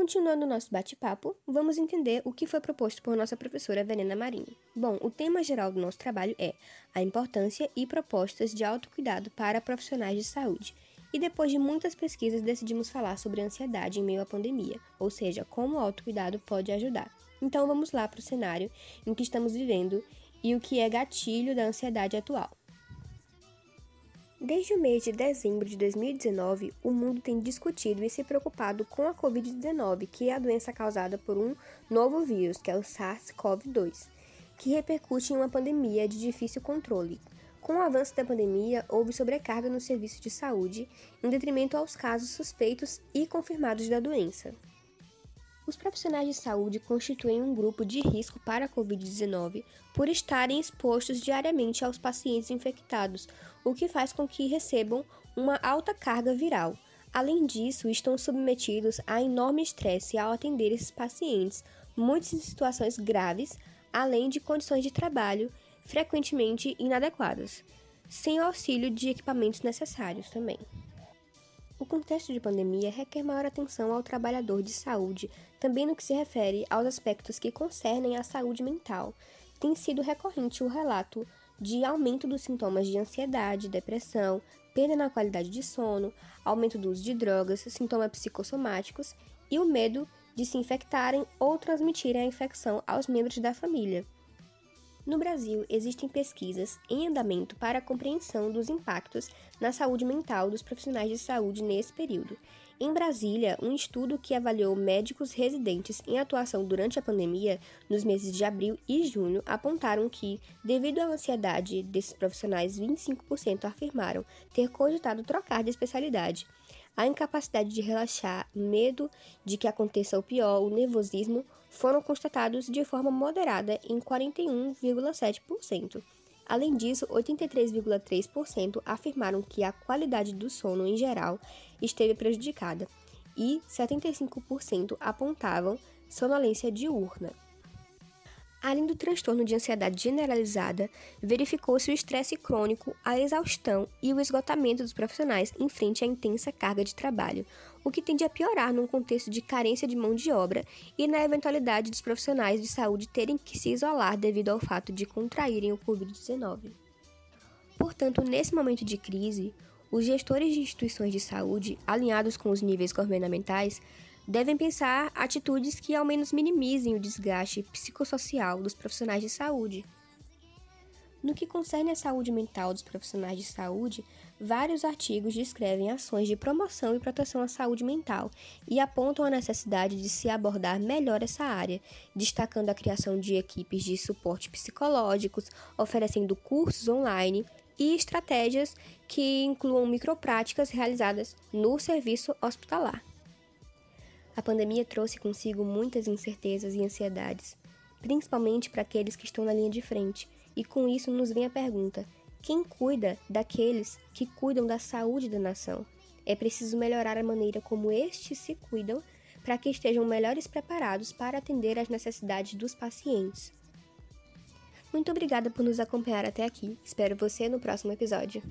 Continuando nosso bate-papo, vamos entender o que foi proposto por nossa professora Verena Marinho. Bom, o tema geral do nosso trabalho é a importância e propostas de autocuidado para profissionais de saúde. E depois de muitas pesquisas, decidimos falar sobre ansiedade em meio à pandemia, ou seja, como o autocuidado pode ajudar. Então vamos lá para o cenário em que estamos vivendo e o que é gatilho da ansiedade atual. Desde o mês de dezembro de 2019, o mundo tem discutido e se preocupado com a Covid-19, que é a doença causada por um novo vírus, que é o SARS-CoV-2, que repercute em uma pandemia de difícil controle. Com o avanço da pandemia, houve sobrecarga no serviço de saúde, em detrimento aos casos suspeitos e confirmados da doença. Os profissionais de saúde constituem um grupo de risco para a Covid-19 por estarem expostos diariamente aos pacientes infectados, o que faz com que recebam uma alta carga viral. Além disso, estão submetidos a enorme estresse ao atender esses pacientes, muitos em situações graves, além de condições de trabalho frequentemente inadequadas, sem o auxílio de equipamentos necessários também. O contexto de pandemia requer maior atenção ao trabalhador de saúde, também no que se refere aos aspectos que concernem a saúde mental. Tem sido recorrente o relato de aumento dos sintomas de ansiedade, depressão, perda na qualidade de sono, aumento do uso de drogas, sintomas psicossomáticos e o medo de se infectarem ou transmitirem a infecção aos membros da família. No Brasil, existem pesquisas em andamento para a compreensão dos impactos na saúde mental dos profissionais de saúde nesse período. Em Brasília, um estudo que avaliou médicos residentes em atuação durante a pandemia, nos meses de abril e junho, apontaram que, devido à ansiedade desses profissionais, 25% afirmaram ter cogitado trocar de especialidade. A incapacidade de relaxar, medo de que aconteça o pior, o nervosismo, foram constatados de forma moderada em 41,7%. Além disso, 83,3% afirmaram que a qualidade do sono em geral esteve prejudicada e 75% apontavam sonolência diurna. Além do transtorno de ansiedade generalizada, verificou-se o estresse crônico, a exaustão e o esgotamento dos profissionais em frente à intensa carga de trabalho, o que tende a piorar num contexto de carência de mão de obra e na eventualidade dos profissionais de saúde terem que se isolar devido ao fato de contraírem o Covid-19. Portanto, nesse momento de crise, os gestores de instituições de saúde, alinhados com os níveis governamentais, devem pensar atitudes que ao menos minimizem o desgaste psicossocial dos profissionais de saúde. No que concerne à saúde mental dos profissionais de saúde, vários artigos descrevem ações de promoção e proteção à saúde mental e apontam a necessidade de se abordar melhor essa área, destacando a criação de equipes de suporte psicológicos, oferecendo cursos online e estratégias que incluam micropráticas realizadas no serviço hospitalar. A pandemia trouxe consigo muitas incertezas e ansiedades, principalmente para aqueles que estão na linha de frente, e com isso nos vem a pergunta: quem cuida daqueles que cuidam da saúde da nação? É preciso melhorar a maneira como estes se cuidam para que estejam melhores preparados para atender às necessidades dos pacientes. Muito obrigada por nos acompanhar até aqui. Espero você no próximo episódio.